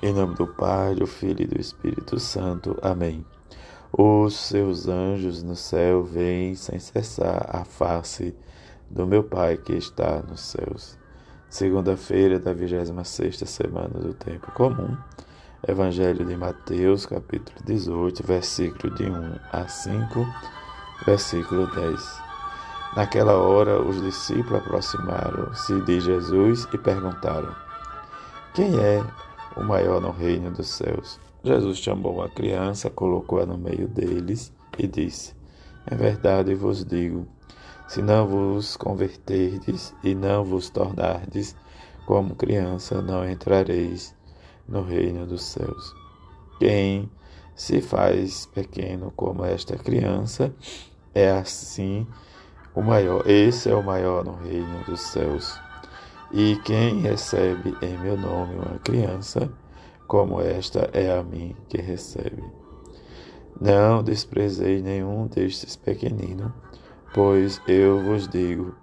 Em nome do Pai, do Filho e do Espírito Santo. Amém. Os seus anjos no céu vêm sem cessar a face do meu Pai que está nos céus. Segunda-feira da 26 semana do tempo comum. Evangelho de Mateus, capítulo 18, versículo de 1 a 5, versículo 10. Naquela hora, os discípulos aproximaram-se de Jesus e perguntaram: Quem é o maior no reino dos céus. Jesus chamou uma criança, colocou-a no meio deles e disse: É verdade vos digo, se não vos converterdes e não vos tornardes como criança, não entrareis no reino dos céus. Quem se faz pequeno como esta criança é assim o maior. Esse é o maior no reino dos céus. E quem recebe em meu nome uma criança, como esta é a mim que recebe. Não desprezei nenhum destes pequeninos, pois eu vos digo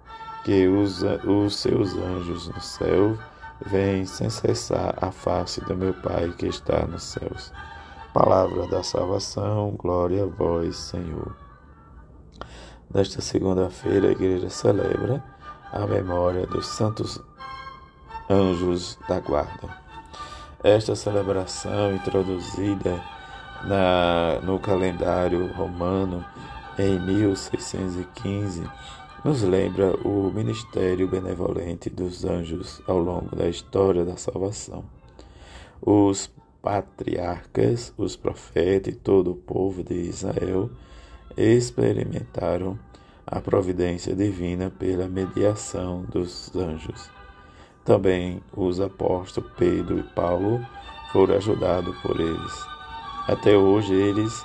que os, os seus anjos no céu vêm sem cessar a face do meu Pai que está nos céus. Palavra da salvação, glória a vós, Senhor. Nesta segunda-feira, a igreja celebra a memória dos santos Anjos da Guarda. Esta celebração, introduzida na, no calendário romano em 1615, nos lembra o ministério benevolente dos anjos ao longo da história da salvação. Os patriarcas, os profetas e todo o povo de Israel experimentaram a providência divina pela mediação dos anjos. Também os apóstolos Pedro e Paulo foram ajudados por eles. Até hoje eles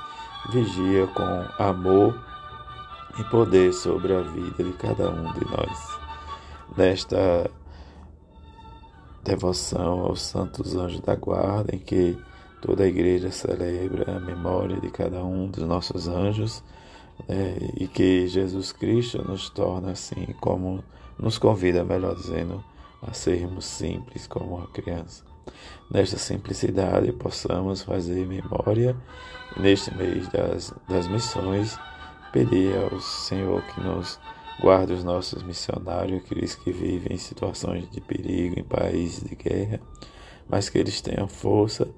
vigiam com amor e poder sobre a vida de cada um de nós. Nesta devoção aos santos anjos da guarda, em que toda a igreja celebra a memória de cada um dos nossos anjos, né, e que Jesus Cristo nos torna assim, como nos convida, melhor dizendo, a sermos simples como uma criança. Nesta simplicidade, possamos fazer memória neste mês das, das missões, pedir ao Senhor que nos guarde os nossos missionários, aqueles que vivem em situações de perigo, em países de guerra, mas que eles tenham força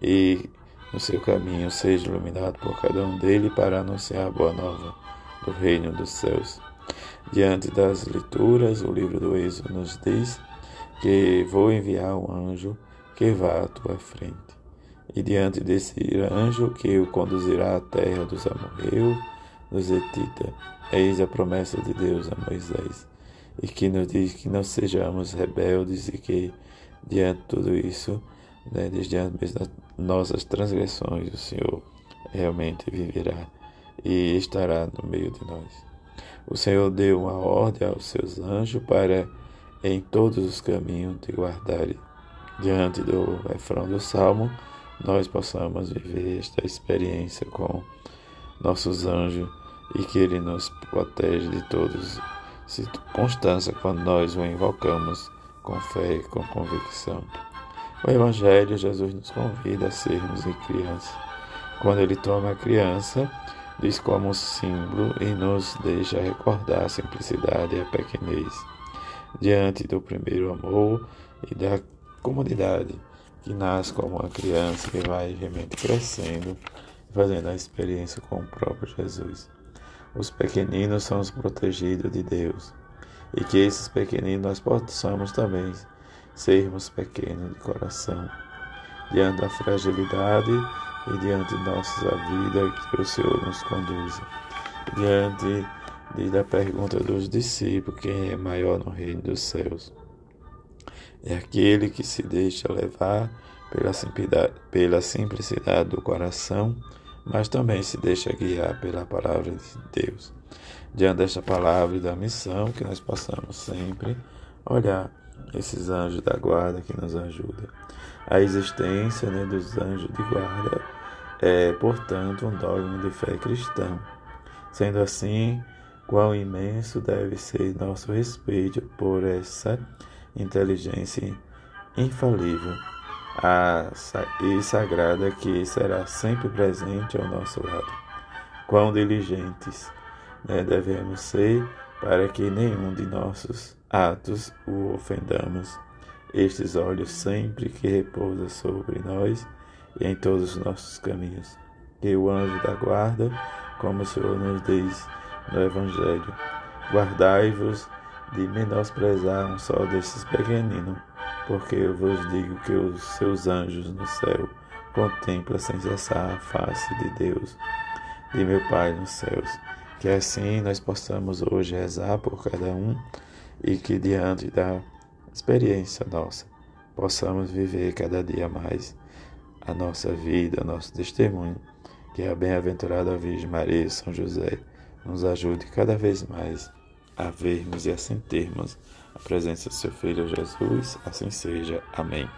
e no seu caminho seja iluminado por cada um deles para anunciar a boa nova do reino dos céus. Diante das leituras, o livro do Êxodo nos diz que vou enviar um anjo que vá à tua frente. E diante desse anjo que o conduzirá à terra dos amorreus, dos Etita, eis a promessa de Deus a Moisés, e que nos diz que não sejamos rebeldes e que, diante de tudo isso, né, desde antes das nossas transgressões, o Senhor realmente viverá e estará no meio de nós. O Senhor deu uma ordem aos seus anjos para em todos os caminhos te guardarem. Diante do refrão do Salmo, nós possamos viver esta experiência com nossos anjos e que Ele nos protege de todas circunstâncias quando nós o invocamos com fé e com convicção. O Evangelho, Jesus nos convida a sermos crianças. Quando Ele toma a criança, diz como símbolo e nos deixa recordar a simplicidade e a pequenez diante do primeiro amor e da comunidade que nasce como uma criança que vai realmente crescendo, fazendo a experiência com o próprio Jesus. Os pequeninos são os protegidos de Deus e que esses pequeninos nós possamos também sermos pequenos de coração, diante da fragilidade e diante de nossa vida que o Senhor nos conduza, diante Diz a pergunta dos discípulos: quem é maior no reino dos céus? É aquele que se deixa levar pela simplicidade, pela simplicidade do coração, mas também se deixa guiar pela palavra de Deus. Diante desta palavra e da missão, que nós possamos sempre olhar esses anjos da guarda que nos ajudam. A existência né, dos anjos de guarda é, portanto, um dogma de fé cristão. Sendo assim, Quão imenso deve ser nosso respeito por essa inteligência infalível. a, e sagrada que será sempre presente ao nosso lado. Quão diligentes né, devemos ser para que nenhum de nossos atos o ofendamos. Estes olhos sempre que repousa sobre nós e em todos os nossos caminhos. Que o anjo da guarda, como o Senhor nos diz no Evangelho, guardai-vos de menosprezar um só desses pequeninos porque eu vos digo que os seus anjos no céu contemplam sem cessar a face de Deus, de meu Pai nos céus. Que assim nós possamos hoje rezar por cada um e que diante da experiência nossa possamos viver cada dia mais a nossa vida, nosso testemunho. Que a bem-aventurada Virgem Maria e São José nos ajude cada vez mais a vermos e a sentirmos a presença do seu Filho Jesus, assim seja. Amém.